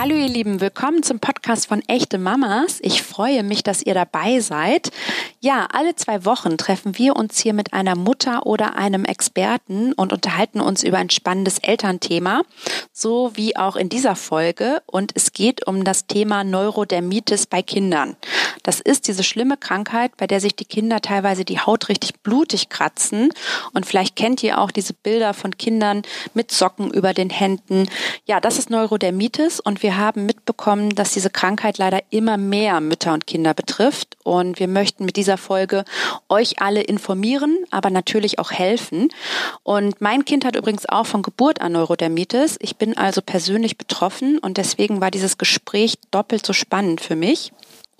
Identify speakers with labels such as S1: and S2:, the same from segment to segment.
S1: Hallo ihr Lieben, willkommen zum Podcast von Echte Mamas. Ich freue mich, dass ihr dabei seid. Ja, alle zwei Wochen treffen wir uns hier mit einer Mutter oder einem Experten und unterhalten uns über ein spannendes Elternthema, so wie auch in dieser Folge. Und es geht um das Thema Neurodermitis bei Kindern. Das ist diese schlimme Krankheit, bei der sich die Kinder teilweise die Haut richtig blutig kratzen. Und vielleicht kennt ihr auch diese Bilder von Kindern mit Socken über den Händen. Ja, das ist Neurodermitis und wir wir haben mitbekommen, dass diese Krankheit leider immer mehr Mütter und Kinder betrifft. Und wir möchten mit dieser Folge euch alle informieren, aber natürlich auch helfen. Und mein Kind hat übrigens auch von Geburt an Neurodermitis. Ich bin also persönlich betroffen und deswegen war dieses Gespräch doppelt so spannend für mich.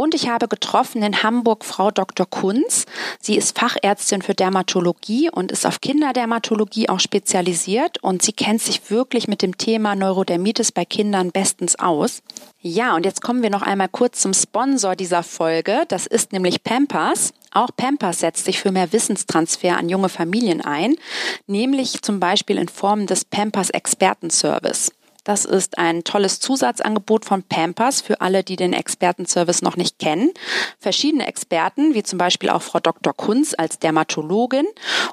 S1: Und ich habe getroffen in Hamburg Frau Dr. Kunz. Sie ist Fachärztin für Dermatologie und ist auf Kinderdermatologie auch spezialisiert und sie kennt sich wirklich mit dem Thema Neurodermitis bei Kindern bestens aus. Ja, und jetzt kommen wir noch einmal kurz zum Sponsor dieser Folge. Das ist nämlich Pampers. Auch Pampers setzt sich für mehr Wissenstransfer an junge Familien ein, nämlich zum Beispiel in Form des Pampers Expertenservice. Das ist ein tolles Zusatzangebot von Pampers für alle, die den Expertenservice noch nicht kennen. Verschiedene Experten, wie zum Beispiel auch Frau Dr. Kunz als Dermatologin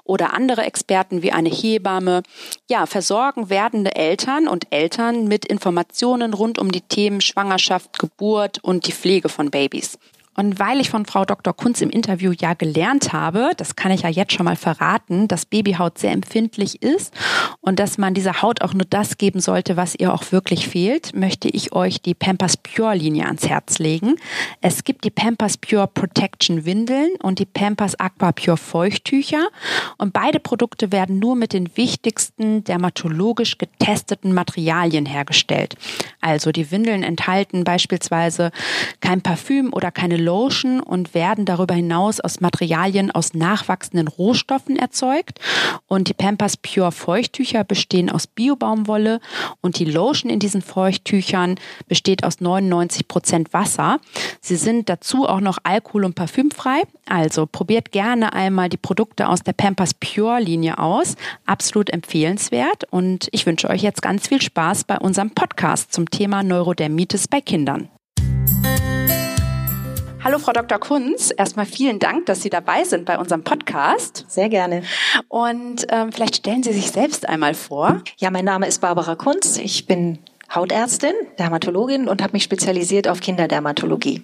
S1: oder andere Experten wie eine Hebamme, ja, versorgen werdende Eltern und Eltern mit Informationen rund um die Themen Schwangerschaft, Geburt und die Pflege von Babys. Und weil ich von Frau Dr. Kunz im Interview ja gelernt habe, das kann ich ja jetzt schon mal verraten, dass Babyhaut sehr empfindlich ist und dass man dieser Haut auch nur das geben sollte, was ihr auch wirklich fehlt, möchte ich euch die Pampers Pure Linie ans Herz legen. Es gibt die Pampers Pure Protection Windeln und die Pampers Aqua Pure Feuchttücher und beide Produkte werden nur mit den wichtigsten dermatologisch getesteten Materialien hergestellt. Also die Windeln enthalten beispielsweise kein Parfüm oder keine Lotion und werden darüber hinaus aus Materialien aus nachwachsenden Rohstoffen erzeugt. Und die Pampers Pure Feuchttücher bestehen aus Biobaumwolle und die Lotion in diesen Feuchttüchern besteht aus 99 Prozent Wasser. Sie sind dazu auch noch alkohol- und parfümfrei. Also probiert gerne einmal die Produkte aus der Pampers Pure Linie aus. Absolut empfehlenswert. Und ich wünsche euch jetzt ganz viel Spaß bei unserem Podcast zum Thema Neurodermitis bei Kindern. Hallo, Frau Dr. Kunz. Erstmal vielen Dank, dass Sie dabei sind bei unserem Podcast.
S2: Sehr gerne.
S1: Und ähm, vielleicht stellen Sie sich selbst einmal vor.
S2: Ja, mein Name ist Barbara Kunz. Ich bin Hautärztin, Dermatologin und habe mich spezialisiert auf Kinderdermatologie.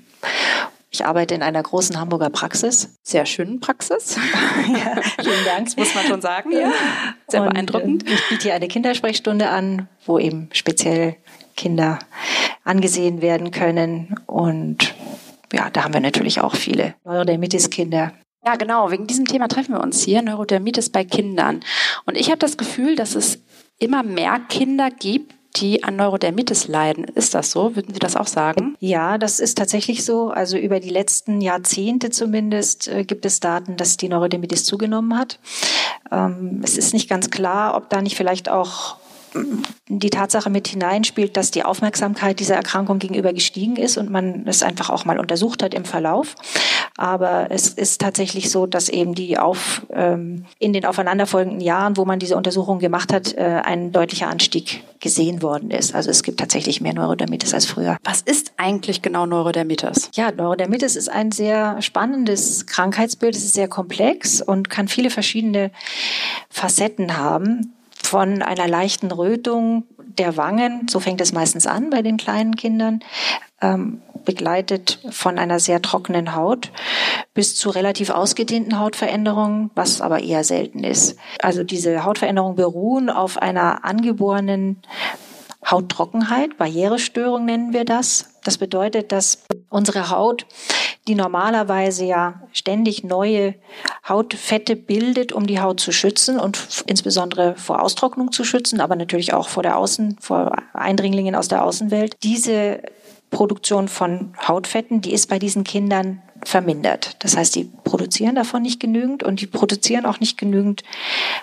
S2: Ich arbeite in einer großen Hamburger Praxis.
S1: Sehr schönen Praxis. ja, vielen Dank, das muss man schon sagen. Ja. Sehr und, beeindruckend.
S2: Äh, ich biete hier eine Kindersprechstunde an, wo eben speziell Kinder angesehen werden können und ja, da haben wir natürlich auch viele Neurodermitis-Kinder.
S1: Ja, genau. Wegen diesem Thema treffen wir uns hier, Neurodermitis bei Kindern. Und ich habe das Gefühl, dass es immer mehr Kinder gibt, die an Neurodermitis leiden. Ist das so? Würden Sie das auch sagen?
S2: Ja, das ist tatsächlich so. Also über die letzten Jahrzehnte zumindest äh, gibt es Daten, dass die Neurodermitis zugenommen hat. Ähm, es ist nicht ganz klar, ob da nicht vielleicht auch die Tatsache mit hineinspielt, dass die Aufmerksamkeit dieser Erkrankung gegenüber gestiegen ist und man es einfach auch mal untersucht hat im Verlauf. Aber es ist tatsächlich so, dass eben die auf, ähm, in den aufeinanderfolgenden Jahren, wo man diese Untersuchung gemacht hat, äh, ein deutlicher Anstieg gesehen worden ist. Also es gibt tatsächlich mehr Neurodermitis als früher.
S1: Was ist eigentlich genau Neurodermitis?
S2: Ja, Neurodermitis ist ein sehr spannendes Krankheitsbild. Es ist sehr komplex und kann viele verschiedene Facetten haben von einer leichten Rötung der Wangen, so fängt es meistens an bei den kleinen Kindern, ähm, begleitet von einer sehr trockenen Haut bis zu relativ ausgedehnten Hautveränderungen, was aber eher selten ist. Also diese Hautveränderungen beruhen auf einer angeborenen Hauttrockenheit, Barrierestörung nennen wir das. Das bedeutet, dass unsere Haut, die normalerweise ja ständig neue Hautfette bildet, um die Haut zu schützen und insbesondere vor Austrocknung zu schützen, aber natürlich auch vor der Außen, vor Eindringlingen aus der Außenwelt. Diese Produktion von Hautfetten, die ist bei diesen Kindern vermindert. Das heißt, die produzieren davon nicht genügend und die produzieren auch nicht genügend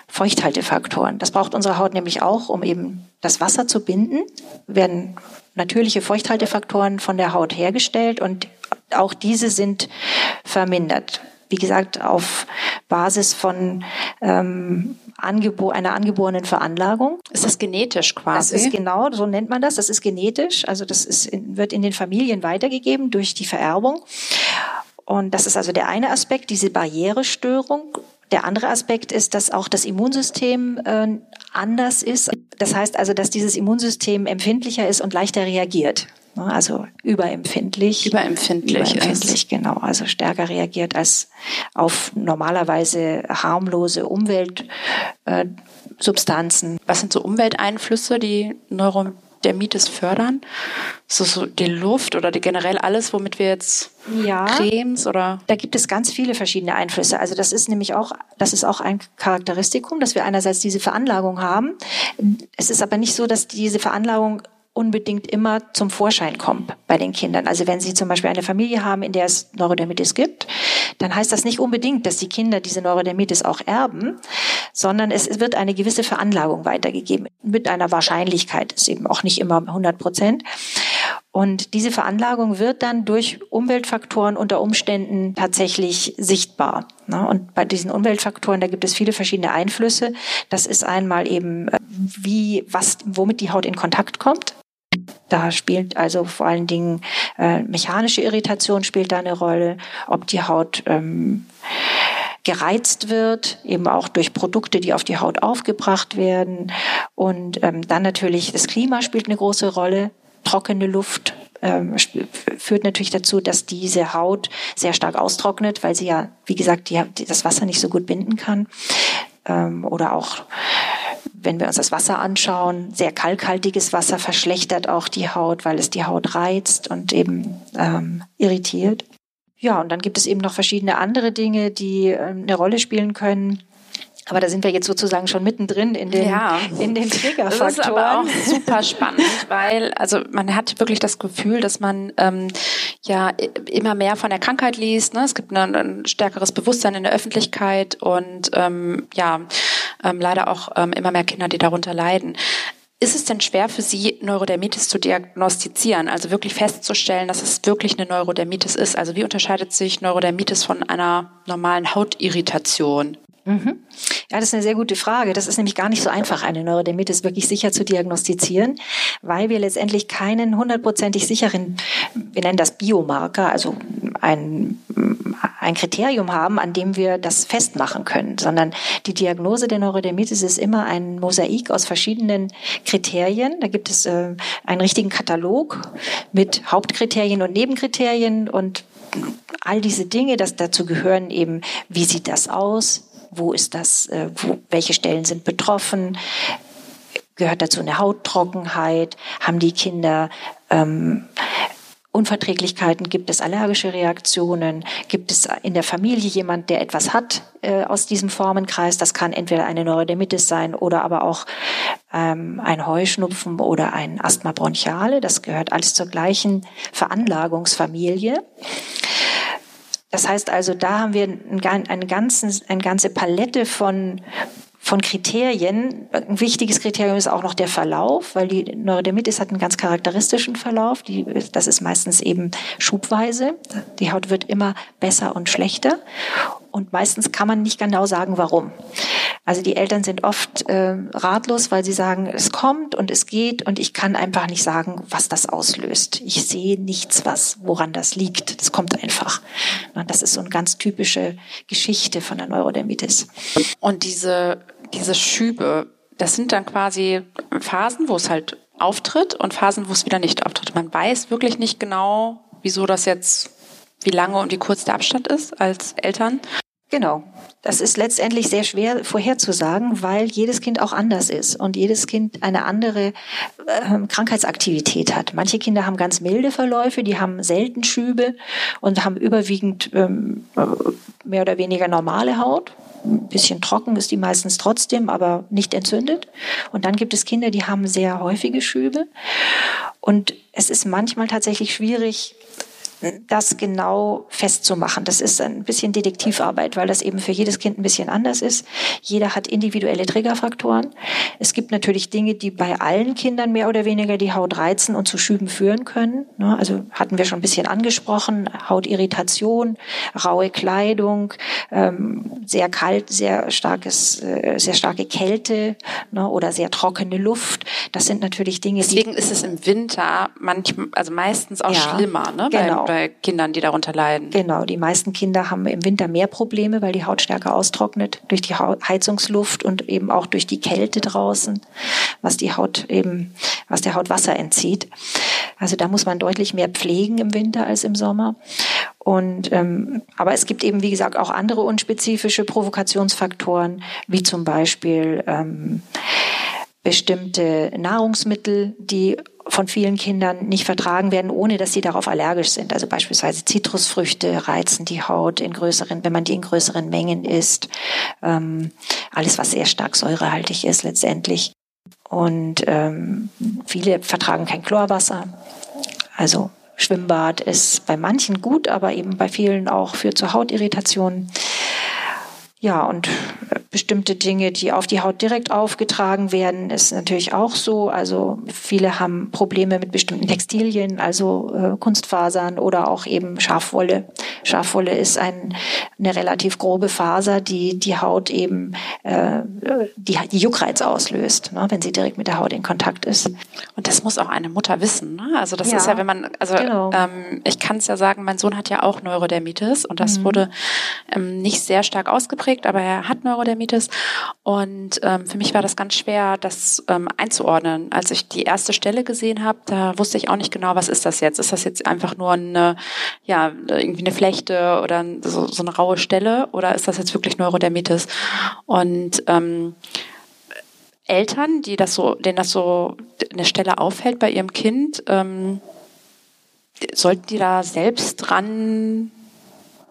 S2: Feuchthaltefaktoren. Das braucht unsere Haut nämlich auch, um eben das Wasser zu binden, werden natürliche Feuchthaltefaktoren von der Haut hergestellt und auch diese sind vermindert. wie gesagt, auf Basis von ähm, angebo einer angeborenen Veranlagung.
S1: Ist das genetisch quasi?
S2: Das ist genau, so nennt man das. Das ist genetisch. Also das ist, wird in den Familien weitergegeben durch die Vererbung. Und das ist also der eine Aspekt, diese Barrierestörung. Der andere Aspekt ist, dass auch das Immunsystem äh, anders ist. Das heißt also, dass dieses Immunsystem empfindlicher ist und leichter reagiert. Ne, also überempfindlich.
S1: Überempfindlich.
S2: Überempfindlich, genau. Also stärker reagiert als auf normalerweise harmlose Umweltsubstanzen.
S1: Was sind so Umwelteinflüsse, die Neurodermitis fördern? So, so die Luft oder die generell alles, womit wir jetzt ja, Cremes oder?
S2: Da gibt es ganz viele verschiedene Einflüsse. Also das ist nämlich auch, das ist auch ein Charakteristikum, dass wir einerseits diese Veranlagung haben. Es ist aber nicht so, dass diese Veranlagung unbedingt immer zum Vorschein kommt bei den Kindern. Also wenn Sie zum Beispiel eine Familie haben, in der es Neurodermitis gibt, dann heißt das nicht unbedingt, dass die Kinder diese Neurodermitis auch erben, sondern es wird eine gewisse Veranlagung weitergegeben mit einer Wahrscheinlichkeit, ist eben auch nicht immer 100 Prozent. Und diese Veranlagung wird dann durch Umweltfaktoren unter Umständen tatsächlich sichtbar. Ne? Und bei diesen Umweltfaktoren, da gibt es viele verschiedene Einflüsse. Das ist einmal eben, äh, wie, was, womit die Haut in Kontakt kommt. Da spielt also vor allen Dingen äh, mechanische Irritation spielt da eine Rolle, ob die Haut ähm, gereizt wird, eben auch durch Produkte, die auf die Haut aufgebracht werden. Und ähm, dann natürlich das Klima spielt eine große Rolle. Trockene Luft ähm, führt natürlich dazu, dass diese Haut sehr stark austrocknet, weil sie ja, wie gesagt, die, das Wasser nicht so gut binden kann. Ähm, oder auch wenn wir uns das Wasser anschauen, sehr kalkhaltiges Wasser verschlechtert auch die Haut, weil es die Haut reizt und eben ähm, irritiert. Ja, und dann gibt es eben noch verschiedene andere Dinge, die äh, eine Rolle spielen können. Aber da sind wir jetzt sozusagen schon mittendrin in den, ja. in den Triggerfaktoren. Das ist
S1: aber auch super spannend, weil also man hat wirklich das Gefühl, dass man ähm, ja immer mehr von der Krankheit liest. Ne? Es gibt ein, ein stärkeres Bewusstsein in der Öffentlichkeit und ähm, ja ähm, leider auch ähm, immer mehr Kinder, die darunter leiden. Ist es denn schwer für Sie, Neurodermitis zu diagnostizieren, also wirklich festzustellen, dass es wirklich eine Neurodermitis ist? Also wie unterscheidet sich Neurodermitis von einer normalen Hautirritation?
S2: Mhm. Ja, das ist eine sehr gute Frage. Das ist nämlich gar nicht so einfach, eine Neurodermitis wirklich sicher zu diagnostizieren, weil wir letztendlich keinen hundertprozentig sicheren, wir nennen das Biomarker, also ein, ein Kriterium haben, an dem wir das festmachen können, sondern die Diagnose der Neurodermitis ist immer ein Mosaik aus verschiedenen Kriterien. Da gibt es äh, einen richtigen Katalog mit Hauptkriterien und Nebenkriterien und all diese Dinge, das dazu gehören eben, wie sieht das aus, wo ist das, äh, wo, welche Stellen sind betroffen, gehört dazu eine Hauttrockenheit, haben die Kinder ähm, Unverträglichkeiten, gibt es allergische Reaktionen, gibt es in der Familie jemand, der etwas hat äh, aus diesem Formenkreis. Das kann entweder eine Neurodermitis sein oder aber auch ähm, ein Heuschnupfen oder ein Asthma bronchiale. Das gehört alles zur gleichen Veranlagungsfamilie. Das heißt also, da haben wir eine, ganzen, eine ganze Palette von, von Kriterien. Ein wichtiges Kriterium ist auch noch der Verlauf, weil die Neurodermitis hat einen ganz charakteristischen Verlauf. Die, das ist meistens eben schubweise. Die Haut wird immer besser und schlechter. Und meistens kann man nicht genau sagen, warum. Also die Eltern sind oft äh, ratlos, weil sie sagen, es kommt und es geht und ich kann einfach nicht sagen, was das auslöst. Ich sehe nichts, was woran das liegt. Das kommt einfach. Und das ist so eine ganz typische Geschichte von der Neurodermitis.
S1: Und diese diese Schübe, das sind dann quasi Phasen, wo es halt auftritt und Phasen, wo es wieder nicht auftritt. Man weiß wirklich nicht genau, wieso das jetzt, wie lange und wie kurz der Abstand ist als Eltern.
S2: Genau. Das ist letztendlich sehr schwer vorherzusagen, weil jedes Kind auch anders ist und jedes Kind eine andere äh, Krankheitsaktivität hat. Manche Kinder haben ganz milde Verläufe, die haben selten Schübe und haben überwiegend ähm, mehr oder weniger normale Haut. Ein bisschen trocken ist die meistens trotzdem, aber nicht entzündet. Und dann gibt es Kinder, die haben sehr häufige Schübe. Und es ist manchmal tatsächlich schwierig, das genau festzumachen. Das ist ein bisschen Detektivarbeit, weil das eben für jedes Kind ein bisschen anders ist. Jeder hat individuelle Triggerfaktoren. Es gibt natürlich Dinge, die bei allen Kindern mehr oder weniger die Haut reizen und zu Schüben führen können. Ne? Also hatten wir schon ein bisschen angesprochen. Hautirritation, raue Kleidung, ähm, sehr kalt, sehr starkes, äh, sehr starke Kälte ne? oder sehr trockene Luft. Das sind natürlich Dinge.
S1: Deswegen ist es im Winter manchmal, also meistens auch ja, schlimmer, ne? Genau bei Kindern, die darunter leiden.
S2: Genau, die meisten Kinder haben im Winter mehr Probleme, weil die Haut stärker austrocknet durch die Heizungsluft und eben auch durch die Kälte draußen, was die Haut eben, was der Haut Wasser entzieht. Also da muss man deutlich mehr pflegen im Winter als im Sommer. Und ähm, aber es gibt eben wie gesagt auch andere unspezifische Provokationsfaktoren, wie zum Beispiel ähm, bestimmte Nahrungsmittel, die von vielen Kindern nicht vertragen werden, ohne dass sie darauf allergisch sind. Also beispielsweise Zitrusfrüchte reizen die Haut in größeren, wenn man die in größeren Mengen isst. Ähm, alles, was sehr stark säurehaltig ist letztendlich. Und ähm, viele vertragen kein Chlorwasser. Also Schwimmbad ist bei manchen gut, aber eben bei vielen auch führt zu Hautirritationen. Ja, und bestimmte Dinge, die auf die Haut direkt aufgetragen werden, ist natürlich auch so. Also viele haben Probleme mit bestimmten Textilien, also äh, Kunstfasern oder auch eben Schafwolle. Schafwolle ist ein, eine relativ grobe Faser, die die Haut eben äh, die, die Juckreiz auslöst, ne, wenn sie direkt mit der Haut in Kontakt ist.
S1: Und das muss auch eine Mutter wissen. Ne? Also das ja, ist ja, wenn man, also genau. ähm, ich kann es ja sagen, mein Sohn hat ja auch Neurodermitis und das mhm. wurde ähm, nicht sehr stark ausgeprägt, aber er hat Neurodermitis. Und ähm, für mich war das ganz schwer, das ähm, einzuordnen. Als ich die erste Stelle gesehen habe, da wusste ich auch nicht genau, was ist das jetzt? Ist das jetzt einfach nur eine, ja, irgendwie eine Flechte oder so, so eine raue Stelle oder ist das jetzt wirklich Neurodermitis? Und ähm, Eltern, die das so, denen das so eine Stelle auffällt bei ihrem Kind, ähm, sollten die da selbst dran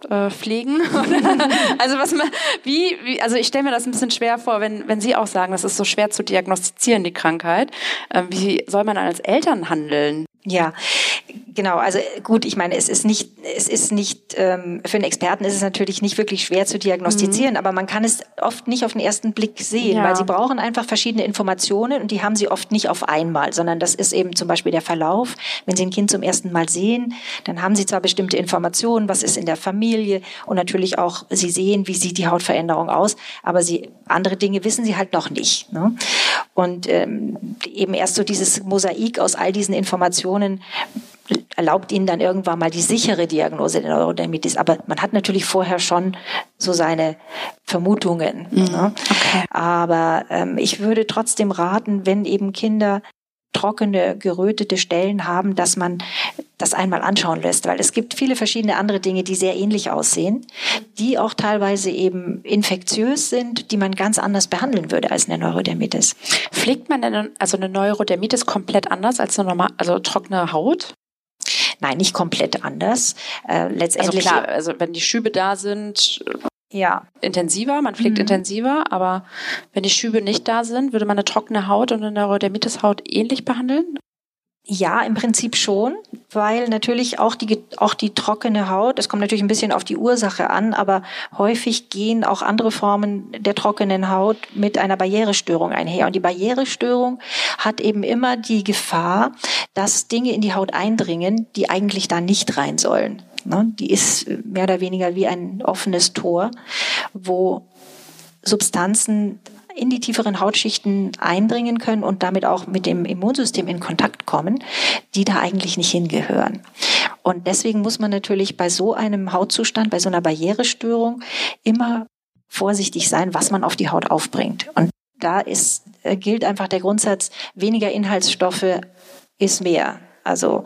S1: äh, pflegen? also was man, wie, wie also ich stelle mir das ein bisschen schwer vor, wenn, wenn Sie auch sagen, das ist so schwer zu diagnostizieren, die Krankheit. Ähm, wie soll man als Eltern handeln?
S2: Ja, genau. Also gut, ich meine, es ist nicht, es ist nicht ähm, für einen Experten ist es natürlich nicht wirklich schwer zu diagnostizieren, mhm. aber man kann es oft nicht auf den ersten Blick sehen, ja. weil sie brauchen einfach verschiedene Informationen und die haben sie oft nicht auf einmal, sondern das ist eben zum Beispiel der Verlauf. Wenn sie ein Kind zum ersten Mal sehen, dann haben sie zwar bestimmte Informationen, was ist in der Familie und natürlich auch sie sehen, wie sieht die Hautveränderung aus, aber sie andere Dinge wissen sie halt noch nicht. Ne? Und ähm, eben erst so dieses Mosaik aus all diesen Informationen Informationen erlaubt ihnen dann irgendwann mal die sichere Diagnose der Neurodermitis. Aber man hat natürlich vorher schon so seine Vermutungen. Mhm. Ne? Okay. Aber ähm, ich würde trotzdem raten, wenn eben Kinder trockene, gerötete Stellen haben, dass man das einmal anschauen lässt, weil es gibt viele verschiedene andere Dinge, die sehr ähnlich aussehen, die auch teilweise eben infektiös sind, die man ganz anders behandeln würde als eine Neurodermitis.
S1: Pflegt man denn also eine Neurodermitis komplett anders als eine normal, also trockene Haut?
S2: Nein, nicht komplett anders.
S1: Äh, letztendlich. Also klar, also wenn die Schübe da sind, ja. intensiver, man pflegt mhm. intensiver, aber wenn die Schübe nicht da sind, würde man eine trockene Haut und eine Neurodermitis-Haut ähnlich behandeln?
S2: Ja, im Prinzip schon, weil natürlich auch die, auch die trockene Haut, es kommt natürlich ein bisschen auf die Ursache an, aber häufig gehen auch andere Formen der trockenen Haut mit einer Barrierestörung einher. Und die Barrierestörung hat eben immer die Gefahr, dass Dinge in die Haut eindringen, die eigentlich da nicht rein sollen. Ne? Die ist mehr oder weniger wie ein offenes Tor, wo Substanzen in die tieferen Hautschichten eindringen können und damit auch mit dem Immunsystem in Kontakt kommen, die da eigentlich nicht hingehören. Und deswegen muss man natürlich bei so einem Hautzustand, bei so einer Barrierestörung immer vorsichtig sein, was man auf die Haut aufbringt. Und da ist, äh, gilt einfach der Grundsatz, weniger Inhaltsstoffe ist mehr. Also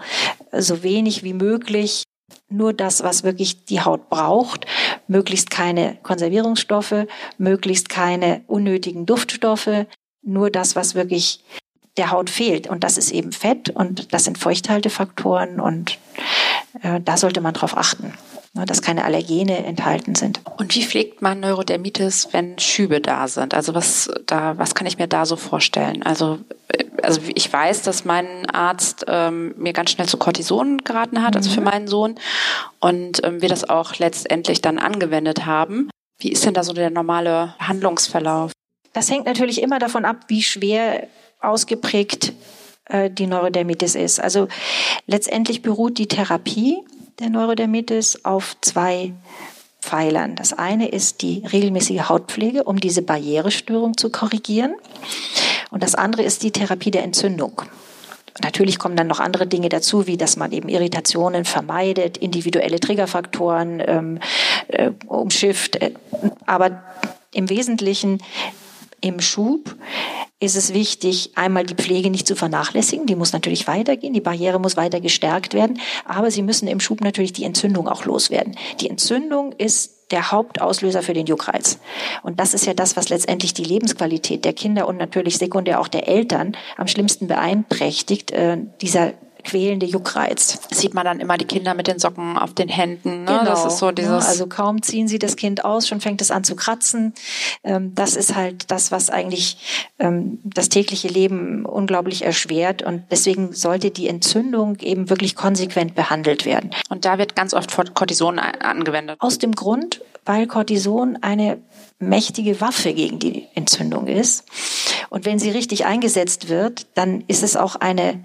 S2: so wenig wie möglich nur das, was wirklich die Haut braucht, möglichst keine Konservierungsstoffe, möglichst keine unnötigen Duftstoffe, nur das, was wirklich der Haut fehlt. Und das ist eben Fett und das sind Feuchthaltefaktoren und äh, da sollte man drauf achten, ne, dass keine Allergene enthalten sind.
S1: Und wie pflegt man Neurodermitis, wenn Schübe da sind? Also was da, was kann ich mir da so vorstellen? Also äh, also ich weiß, dass mein Arzt ähm, mir ganz schnell zu Cortison geraten hat, also für mhm. meinen Sohn, und ähm, wir das auch letztendlich dann angewendet haben. Wie ist denn da so der normale Handlungsverlauf?
S2: Das hängt natürlich immer davon ab, wie schwer ausgeprägt äh, die Neurodermitis ist. Also letztendlich beruht die Therapie der Neurodermitis auf zwei Pfeilern. Das eine ist die regelmäßige Hautpflege, um diese Barrierestörung zu korrigieren. Und das andere ist die Therapie der Entzündung. Natürlich kommen dann noch andere Dinge dazu, wie dass man eben Irritationen vermeidet, individuelle Triggerfaktoren ähm, äh, umschifft. Äh, aber im Wesentlichen im Schub ist es wichtig, einmal die Pflege nicht zu vernachlässigen. Die muss natürlich weitergehen. Die Barriere muss weiter gestärkt werden. Aber Sie müssen im Schub natürlich die Entzündung auch loswerden. Die Entzündung ist der Hauptauslöser für den Juckreiz. Und das ist ja das, was letztendlich die Lebensqualität der Kinder und natürlich sekundär auch der Eltern am schlimmsten beeinträchtigt. Äh, dieser quälende Juckreiz.
S1: Sieht man dann immer die Kinder mit den Socken auf den Händen. Ne?
S2: Genau. Das ist so dieses. also kaum ziehen sie das Kind aus, schon fängt es an zu kratzen. Ähm, das ist halt das, was eigentlich ähm, das tägliche Leben unglaublich erschwert. Und deswegen sollte die Entzündung eben wirklich konsequent behandelt werden.
S1: Und da wird ganz oft Cortison angewendet.
S2: Aus dem Grund, weil Cortison eine mächtige Waffe gegen die Entzündung ist. Und wenn sie richtig eingesetzt wird, dann ist es auch eine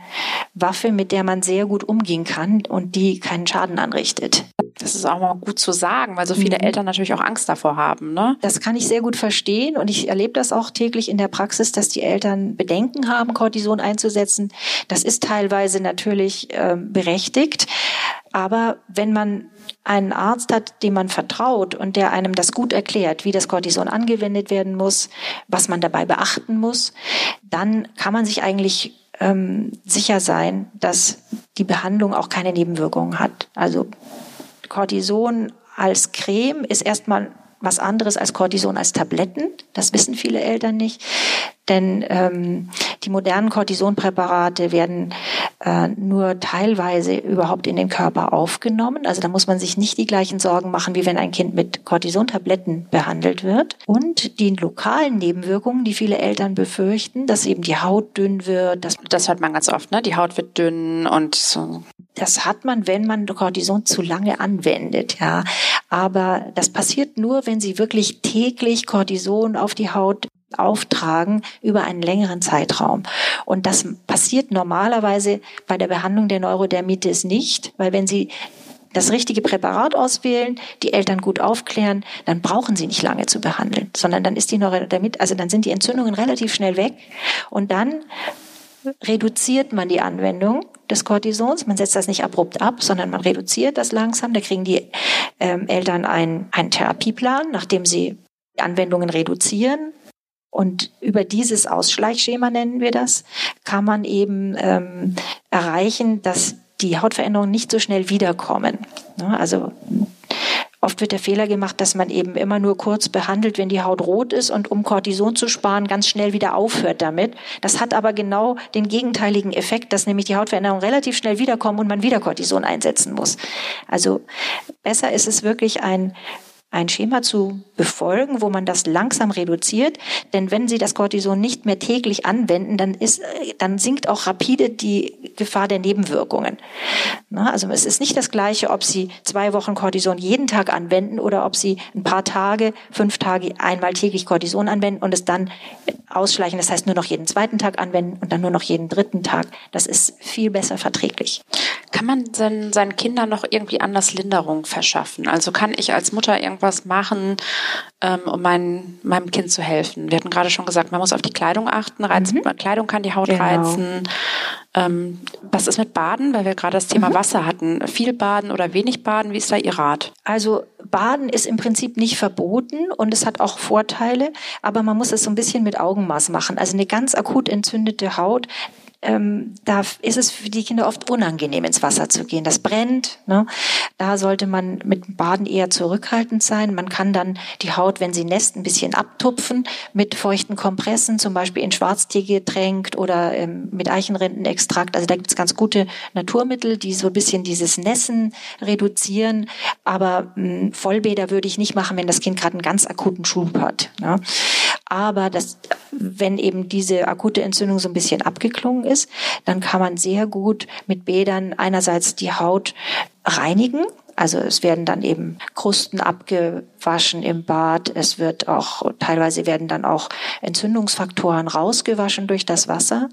S2: Waffe, mit der man sehr gut umgehen kann und die keinen Schaden anrichtet.
S1: Das ist auch mal gut zu sagen, weil so viele mhm. Eltern natürlich auch Angst davor haben. Ne?
S2: Das kann ich sehr gut verstehen und ich erlebe das auch täglich in der Praxis, dass die Eltern Bedenken haben, Cortison einzusetzen. Das ist teilweise natürlich äh, berechtigt. Aber wenn man einen Arzt hat, dem man vertraut und der einem das gut erklärt, wie das Cortison angewendet werden muss, was man dabei beachten muss, dann kann man sich eigentlich ähm, sicher sein, dass die Behandlung auch keine Nebenwirkungen hat. Also Cortison als Creme ist erstmal was anderes als Cortison als Tabletten. Das wissen viele Eltern nicht. Denn ähm, die modernen Cortisonpräparate werden äh, nur teilweise überhaupt in den Körper aufgenommen. Also da muss man sich nicht die gleichen Sorgen machen, wie wenn ein Kind mit Cortisontabletten behandelt wird. Und die lokalen Nebenwirkungen, die viele Eltern befürchten, dass eben die Haut dünn wird.
S1: Das, das hört man ganz oft, ne? Die Haut wird dünn und so.
S2: Das hat man, wenn man Cortison zu lange anwendet, ja. Aber das passiert nur, wenn Sie wirklich täglich Cortison auf die Haut auftragen über einen längeren Zeitraum. Und das passiert normalerweise bei der Behandlung der Neurodermitis nicht, weil wenn Sie das richtige Präparat auswählen, die Eltern gut aufklären, dann brauchen sie nicht lange zu behandeln, sondern dann ist die Neurodermitis, also dann sind die Entzündungen relativ schnell weg und dann reduziert man die Anwendung des Cortisons. Man setzt das nicht abrupt ab, sondern man reduziert das langsam. Da kriegen die ähm, Eltern einen, einen Therapieplan, nachdem sie die Anwendungen reduzieren. Und über dieses Ausschleichschema nennen wir das, kann man eben ähm, erreichen, dass die Hautveränderungen nicht so schnell wiederkommen. Ne? Also Oft wird der Fehler gemacht, dass man eben immer nur kurz behandelt, wenn die Haut rot ist und um Cortison zu sparen, ganz schnell wieder aufhört damit. Das hat aber genau den gegenteiligen Effekt, dass nämlich die Hautveränderungen relativ schnell wiederkommen und man wieder Cortison einsetzen muss. Also besser ist es wirklich ein ein Schema zu befolgen, wo man das langsam reduziert. Denn wenn Sie das Cortison nicht mehr täglich anwenden, dann, ist, dann sinkt auch rapide die Gefahr der Nebenwirkungen. also es ist nicht das Gleiche, ob Sie zwei Wochen Cortison jeden Tag anwenden oder ob Sie ein paar Tage, fünf Tage einmal täglich Cortison anwenden und es dann ausschleichen. Das heißt nur noch jeden zweiten Tag anwenden und dann nur noch jeden dritten Tag. Das ist viel besser verträglich.
S1: Kann man seinen, Kindern noch irgendwie anders Linderung verschaffen? Also kann ich als Mutter irgendwas machen, ähm, um mein, meinem Kind zu helfen? Wir hatten gerade schon gesagt, man muss auf die Kleidung achten. Reiz, mhm. Kleidung kann die Haut genau. reizen. Ähm, was ist mit Baden? Weil wir gerade das Thema mhm. Wasser hatten. Viel Baden oder wenig Baden? Wie ist da Ihr Rat?
S2: Also Baden ist im Prinzip nicht verboten und es hat auch Vorteile, aber man muss es so ein bisschen mit Augenmaß machen. Also eine ganz akut entzündete Haut, ähm, da ist es für die Kinder oft unangenehm, ins Wasser zu gehen. Das brennt. Ne? Da sollte man mit Baden eher zurückhaltend sein. Man kann dann die Haut, wenn sie nässt, ein bisschen abtupfen mit feuchten Kompressen, zum Beispiel in Schwarztee getränkt oder ähm, mit Eichenrindenextrakt. Also da gibt es ganz gute Naturmittel, die so ein bisschen dieses Nässen reduzieren. Aber mh, hm, Vollbäder würde ich nicht machen, wenn das Kind gerade einen ganz akuten Schub hat. Ne? Aber das, wenn eben diese akute Entzündung so ein bisschen abgeklungen ist, dann kann man sehr gut mit Bädern einerseits die Haut reinigen, also es werden dann eben Krusten abgewaschen im Bad. Es wird auch, teilweise werden dann auch Entzündungsfaktoren rausgewaschen durch das Wasser.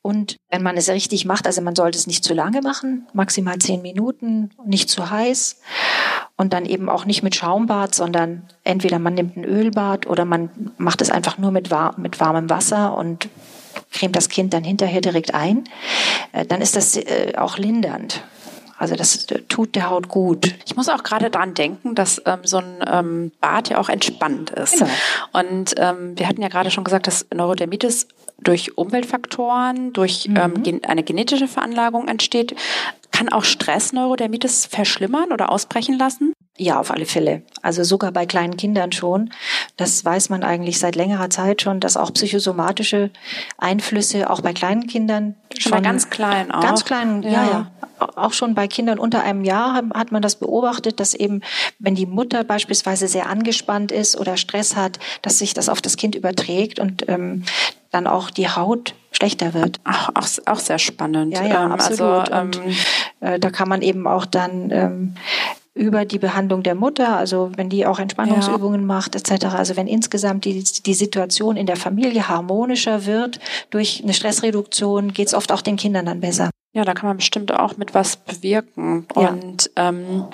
S2: Und wenn man es richtig macht, also man sollte es nicht zu lange machen, maximal zehn Minuten, nicht zu heiß. Und dann eben auch nicht mit Schaumbad, sondern entweder man nimmt ein Ölbad oder man macht es einfach nur mit, war mit warmem Wasser und cremt das Kind dann hinterher direkt ein. Äh, dann ist das äh, auch lindernd. Also das tut der Haut gut.
S1: Ich muss auch gerade dran denken, dass ähm, so ein ähm, Bad ja auch entspannt ist. Genau. Und ähm, wir hatten ja gerade schon gesagt, dass Neurodermitis durch Umweltfaktoren, durch mhm. ähm, eine genetische Veranlagung entsteht. Kann auch Stress Neurodermitis verschlimmern oder ausbrechen lassen?
S2: Ja, auf alle Fälle. Also sogar bei kleinen Kindern schon. Das weiß man eigentlich seit längerer Zeit schon, dass auch psychosomatische Einflüsse auch bei kleinen Kindern
S1: schon bei ganz klein
S2: auch. Ganz klein, ja, ja. ja. Auch schon bei Kindern unter einem Jahr hat man das beobachtet, dass eben, wenn die Mutter beispielsweise sehr angespannt ist oder Stress hat, dass sich das auf das Kind überträgt und ähm, dann auch die Haut schlechter wird.
S1: Ach, auch, auch sehr spannend.
S2: Ja, ja, ähm, absolut. Also, und, ähm, äh, da kann man eben auch dann ähm, über die Behandlung der Mutter, also wenn die auch Entspannungsübungen ja. macht etc. Also wenn insgesamt die, die Situation in der Familie harmonischer wird durch eine Stressreduktion, geht es oft auch den Kindern dann besser.
S1: Ja, da kann man bestimmt auch mit was bewirken. Und ja. ähm,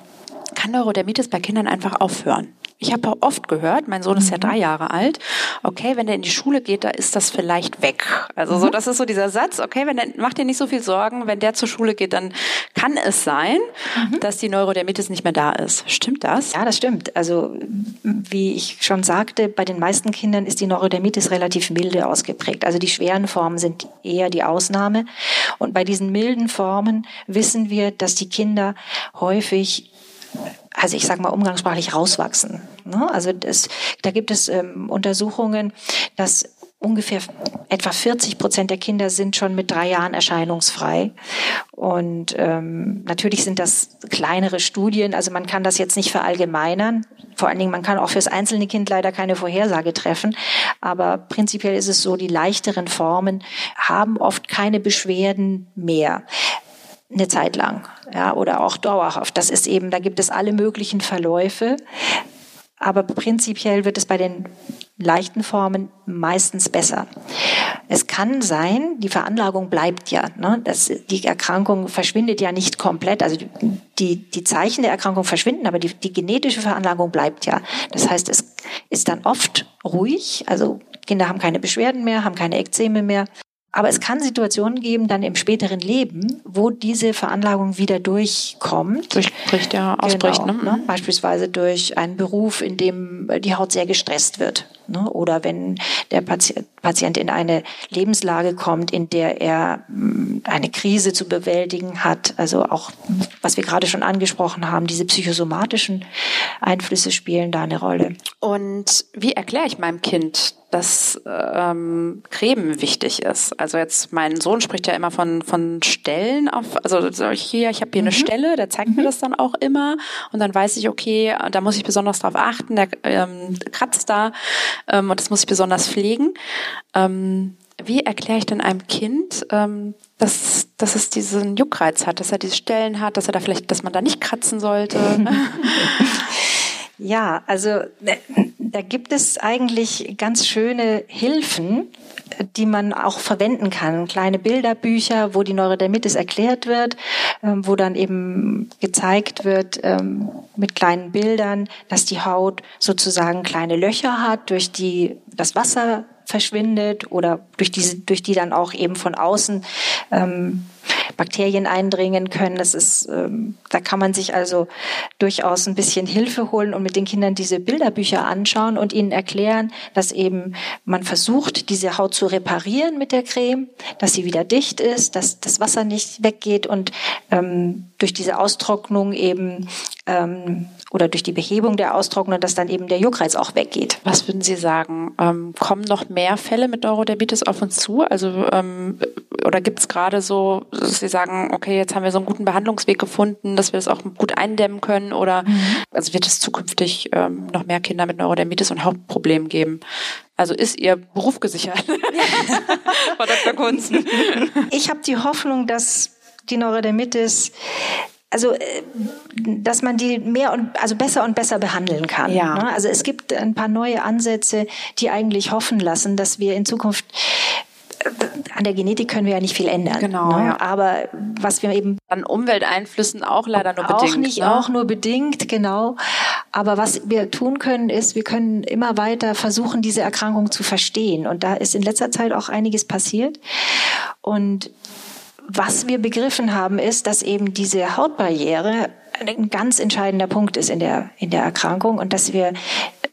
S1: kann Neurodermitis bei Kindern einfach aufhören? Ich habe oft gehört, mein Sohn ist ja mhm. drei Jahre alt, okay, wenn er in die Schule geht, da ist das vielleicht weg. Also so, mhm. das ist so dieser Satz, okay, wenn der, mach dir nicht so viel Sorgen, wenn der zur Schule geht, dann kann es sein, mhm. dass die Neurodermitis nicht mehr da ist. Stimmt das?
S2: Ja, das stimmt. Also wie ich schon sagte, bei den meisten Kindern ist die Neurodermitis relativ milde ausgeprägt. Also die schweren Formen sind eher die Ausnahme. Und bei diesen milden Formen wissen wir, dass die Kinder häufig also ich sage mal umgangssprachlich rauswachsen. Ne? Also das, da gibt es ähm, Untersuchungen, dass ungefähr etwa 40 Prozent der Kinder sind schon mit drei Jahren erscheinungsfrei. Und ähm, natürlich sind das kleinere Studien, also man kann das jetzt nicht verallgemeinern. Vor allen Dingen, man kann auch fürs einzelne Kind leider keine Vorhersage treffen. Aber prinzipiell ist es so, die leichteren Formen haben oft keine Beschwerden mehr eine Zeit lang, ja, oder auch dauerhaft. Das ist eben, da gibt es alle möglichen Verläufe. Aber prinzipiell wird es bei den leichten Formen meistens besser. Es kann sein, die Veranlagung bleibt ja. Ne? Das, die Erkrankung verschwindet ja nicht komplett. Also die, die Zeichen der Erkrankung verschwinden, aber die, die genetische Veranlagung bleibt ja. Das heißt, es ist dann oft ruhig. Also Kinder haben keine Beschwerden mehr, haben keine Ekzeme mehr. Aber es kann Situationen geben, dann im späteren Leben, wo diese Veranlagung wieder durchkommt.
S1: Durchbricht, ja, ausbricht. Genau,
S2: ne? ne? Beispielsweise durch einen Beruf, in dem die Haut sehr gestresst wird. Ne? Oder wenn der Patient in eine Lebenslage kommt, in der er mm, eine Krise zu bewältigen hat. Also auch, was wir gerade schon angesprochen haben, diese psychosomatischen Einflüsse spielen da eine Rolle.
S1: Und wie erkläre ich meinem Kind, dass ähm, Cremen wichtig ist. Also jetzt mein Sohn spricht ja immer von von Stellen auf, also hier, ich habe hier mhm. eine Stelle, der zeigt mhm. mir das dann auch immer und dann weiß ich, okay, da muss ich besonders drauf achten, der ähm, kratzt da ähm, und das muss ich besonders pflegen. Ähm, wie erkläre ich denn einem Kind, ähm, dass, dass es diesen Juckreiz hat, dass er diese Stellen hat, dass er da vielleicht, dass man da nicht kratzen sollte?
S2: ja, also ne, da gibt es eigentlich ganz schöne Hilfen, die man auch verwenden kann. Kleine Bilderbücher, wo die Neurodermitis erklärt wird, ähm, wo dann eben gezeigt wird ähm, mit kleinen Bildern, dass die Haut sozusagen kleine Löcher hat, durch die das Wasser verschwindet oder durch diese, durch die dann auch eben von außen ähm, Bakterien eindringen können. Das ist, ähm, da kann man sich also durchaus ein bisschen Hilfe holen und mit den Kindern diese Bilderbücher anschauen und ihnen erklären, dass eben man versucht, diese Haut zu reparieren mit der Creme, dass sie wieder dicht ist, dass das Wasser nicht weggeht und ähm, durch diese Austrocknung eben ähm, oder durch die Behebung der Austrocknung, dass dann eben der Juckreiz auch weggeht.
S1: Was würden Sie sagen? Ähm, kommen noch mehr Fälle mit Neurodermitis auf uns zu? Also ähm, oder gibt es gerade so, dass Sie sagen, okay, jetzt haben wir so einen guten Behandlungsweg gefunden, dass wir das auch gut eindämmen können? Oder mhm. also wird es zukünftig ähm, noch mehr Kinder mit Neurodermitis und Hauptproblemen geben? Also ist Ihr Beruf gesichert,
S2: Frau Dr. Kunzen? Ich habe die Hoffnung, dass die Neurodermitis also äh, dass man die mehr und also besser und besser behandeln kann. Ja. Ne? Also es gibt ein paar neue Ansätze, die eigentlich hoffen lassen, dass wir in Zukunft äh, an der Genetik können wir ja nicht viel ändern.
S1: Genau. Ne?
S2: Ja. Aber was wir eben
S1: an Umwelteinflüssen auch leider nur
S2: auch
S1: bedingt.
S2: Auch nicht, ne? auch nur bedingt, genau. Aber was wir tun können, ist, wir können immer weiter versuchen, diese Erkrankung zu verstehen. Und da ist in letzter Zeit auch einiges passiert. Und was wir begriffen haben, ist, dass eben diese Hautbarriere ein ganz entscheidender Punkt ist in der, in der Erkrankung und dass wir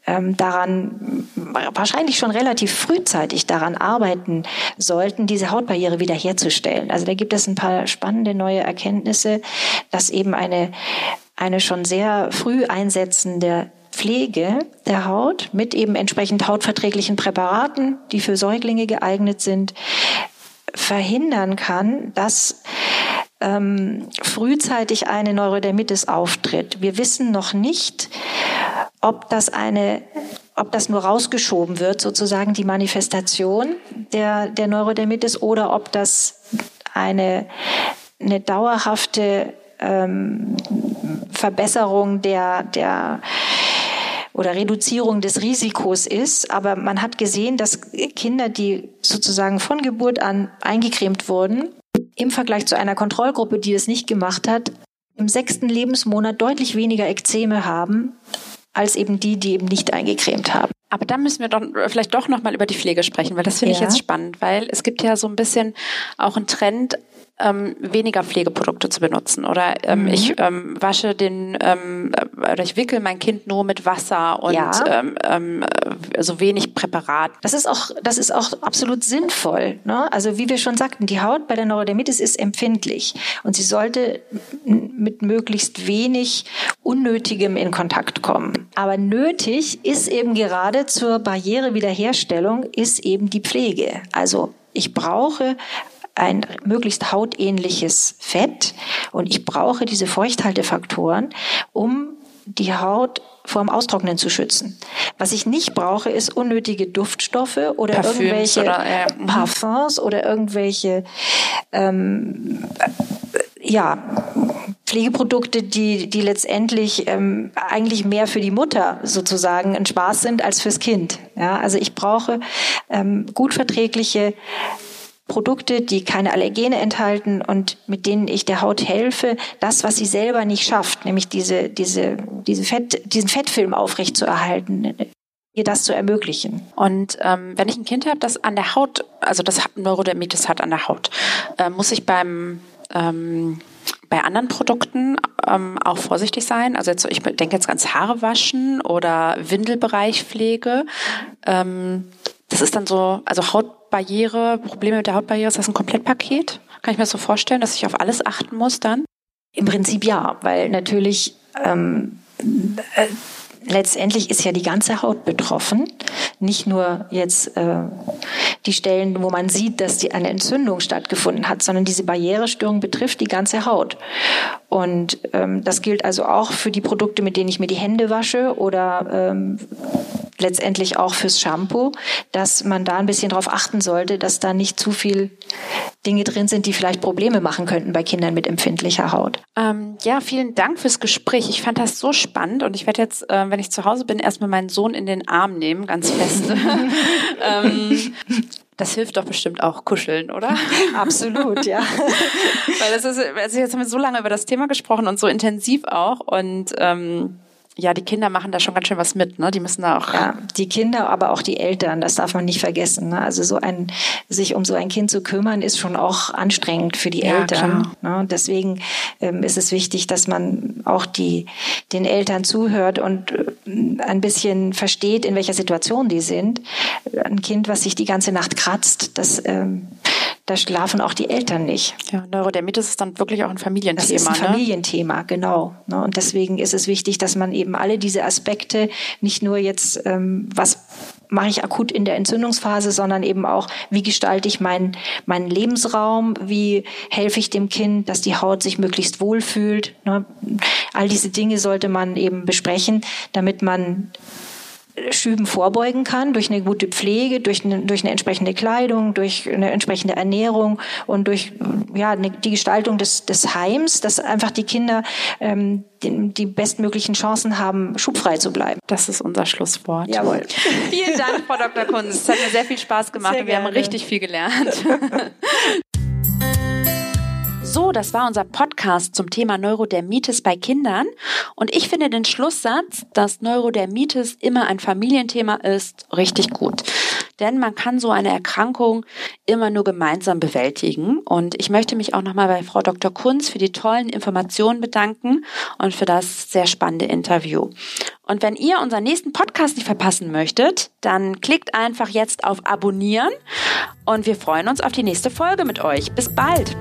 S2: ähm, daran wahrscheinlich schon relativ frühzeitig daran arbeiten sollten, diese Hautbarriere wiederherzustellen. Also da gibt es ein paar spannende neue Erkenntnisse, dass eben eine, eine schon sehr früh einsetzende Pflege der Haut mit eben entsprechend hautverträglichen Präparaten, die für Säuglinge geeignet sind, verhindern kann, dass ähm, frühzeitig eine Neurodermitis auftritt. Wir wissen noch nicht, ob das eine ob das nur rausgeschoben wird, sozusagen die Manifestation der, der Neurodermitis, oder ob das eine, eine dauerhafte ähm, Verbesserung der, der oder Reduzierung des Risikos ist. Aber man hat gesehen, dass Kinder, die sozusagen von Geburt an eingecremt wurden, im Vergleich zu einer Kontrollgruppe, die es nicht gemacht hat, im sechsten Lebensmonat deutlich weniger Ekzeme haben als eben die, die eben nicht eingecremt haben.
S1: Aber da müssen wir doch vielleicht doch nochmal über die Pflege sprechen, weil das finde ja. ich jetzt spannend, weil es gibt ja so ein bisschen auch einen Trend, ähm, weniger Pflegeprodukte zu benutzen. Oder ähm, mhm. ich ähm, wasche den ähm, oder ich wickel mein Kind nur mit Wasser und ja. ähm, ähm, so wenig Präparat.
S2: Das ist auch, das ist auch absolut sinnvoll. Ne? Also wie wir schon sagten, die Haut bei der Neurodermitis ist empfindlich und sie sollte mit möglichst wenig Unnötigem in Kontakt kommen. Aber nötig ist eben gerade zur Barrierewiederherstellung ist eben die Pflege. Also ich brauche ein möglichst hautähnliches Fett und ich brauche diese Feuchthaltefaktoren, um die Haut vor dem Austrocknen zu schützen. Was ich nicht brauche, ist unnötige Duftstoffe oder Parfüms irgendwelche oder, äh, Parfums oder irgendwelche ähm, ja, Pflegeprodukte, die, die letztendlich ähm, eigentlich mehr für die Mutter sozusagen ein Spaß sind als fürs Kind. Ja, also ich brauche ähm, gut verträgliche Produkte, die keine Allergene enthalten und mit denen ich der Haut helfe, das, was sie selber nicht schafft, nämlich diese, diese, diese Fett, diesen Fettfilm aufrechtzuerhalten, ihr das zu ermöglichen.
S1: Und ähm, wenn ich ein Kind habe, das an der Haut, also das Neurodermitis hat an der Haut, äh, muss ich beim ähm, bei anderen Produkten ähm, auch vorsichtig sein. Also jetzt, ich denke jetzt ganz Haare waschen oder Windelbereichpflege. Ähm, das ist dann so, also Hautbarriere, Probleme mit der Hautbarriere, ist das ein Komplettpaket? Kann ich mir das so vorstellen, dass ich auf alles achten muss dann?
S2: Im Prinzip ja, weil natürlich ähm, äh, letztendlich ist ja die ganze Haut betroffen. Nicht nur jetzt äh, die Stellen, wo man sieht, dass die, eine Entzündung stattgefunden hat, sondern diese Barrierestörung betrifft die ganze Haut. Und ähm, das gilt also auch für die Produkte, mit denen ich mir die Hände wasche oder ähm, letztendlich auch fürs Shampoo, dass man da ein bisschen darauf achten sollte, dass da nicht zu viel Dinge drin sind, die vielleicht Probleme machen könnten bei Kindern mit empfindlicher Haut.
S1: Ähm, ja, vielen Dank fürs Gespräch. Ich fand das so spannend und ich werde jetzt, äh, wenn ich zu Hause bin, erstmal meinen Sohn in den Arm nehmen, ganz fest. ähm, das hilft doch bestimmt auch kuscheln, oder?
S2: Absolut, ja.
S1: Weil das ist, also jetzt haben wir so lange über das Thema gesprochen und so intensiv auch und ähm, ja, die Kinder machen da schon ganz schön was mit, ne? Die müssen da auch.
S2: Ja, die Kinder, aber auch die Eltern, das darf man nicht vergessen. Ne? Also so ein, sich um so ein Kind zu kümmern, ist schon auch anstrengend für die ja, Eltern. Ne? Deswegen ähm, ist es wichtig, dass man auch die, den Eltern zuhört und äh, ein bisschen versteht, in welcher Situation die sind. Ein Kind, was sich die ganze Nacht kratzt, das ähm, da schlafen auch die Eltern nicht.
S1: Ja, Neurodermitis ist dann wirklich auch ein Familienthema.
S2: Das ist ein ne? Familienthema, genau. Ne? Und deswegen ist es wichtig, dass man eben alle diese Aspekte nicht nur jetzt, ähm, was mache ich akut in der Entzündungsphase, sondern eben auch, wie gestalte ich meinen, meinen Lebensraum, wie helfe ich dem Kind, dass die Haut sich möglichst wohl fühlt. Ne? All diese Dinge sollte man eben besprechen, damit man Schüben vorbeugen kann durch eine gute Pflege, durch eine, durch eine entsprechende Kleidung, durch eine entsprechende Ernährung und durch ja, eine, die Gestaltung des, des Heims, dass einfach die Kinder ähm, die, die bestmöglichen Chancen haben, schubfrei zu bleiben.
S1: Das ist unser Schlusswort.
S2: Jawohl.
S1: Vielen Dank, Frau Dr. Kunz. Es hat mir sehr viel Spaß gemacht
S2: Sehr
S1: und wir haben
S2: gerne.
S1: richtig viel gelernt. So, das war unser Podcast zum Thema Neurodermitis bei Kindern. Und ich finde den Schlusssatz, dass Neurodermitis immer ein Familienthema ist, richtig gut. Denn man kann so eine Erkrankung immer nur gemeinsam bewältigen. Und ich möchte mich auch nochmal bei Frau Dr. Kunz für die tollen Informationen bedanken und für das sehr spannende Interview. Und wenn ihr unseren nächsten Podcast nicht verpassen möchtet, dann klickt einfach jetzt auf Abonnieren und wir freuen uns auf die nächste Folge mit euch. Bis bald!